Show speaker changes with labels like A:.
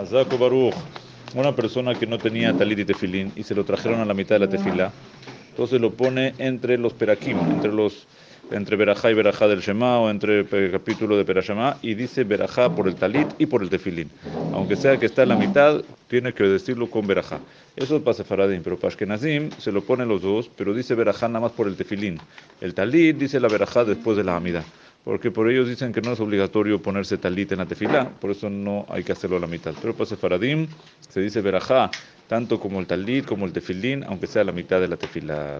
A: Hazako Baruch, una persona que no tenía talit y tefilín y se lo trajeron a la mitad de la tefila, entonces lo pone entre los perakim, entre los entre Berajá y Berajá del Shema o entre el capítulo de Perashama y dice Berajá por el talit y por el tefilín. Aunque sea que está en la mitad, tiene que decirlo con Berajá. Eso es para Sefaradim, pero para Ashkenazim se lo ponen los dos, pero dice Berajá nada más por el tefilín. El talit dice la Berajá después de la Amida. Porque por ellos dicen que no es obligatorio ponerse talit en la tefilá, por eso no hay que hacerlo a la mitad. Pero para Sefaradim se dice Berajá, tanto como el talit como el tefilín, aunque sea la mitad de la tefilá.